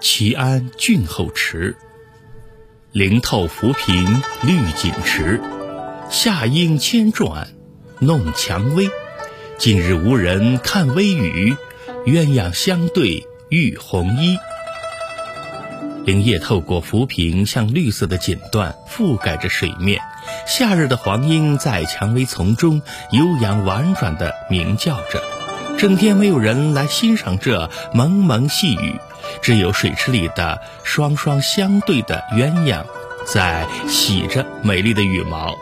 齐安郡后池，灵透浮萍绿锦池，夏莺千转弄蔷薇。今日无人看微雨，鸳鸯相对浴红衣。灵叶透过浮萍，像绿色的锦缎覆盖着水面。夏日的黄莺在蔷薇丛中悠扬婉转地鸣叫着。整天没有人来欣赏这蒙蒙细雨，只有水池里的双双相对的鸳鸯，在洗着美丽的羽毛。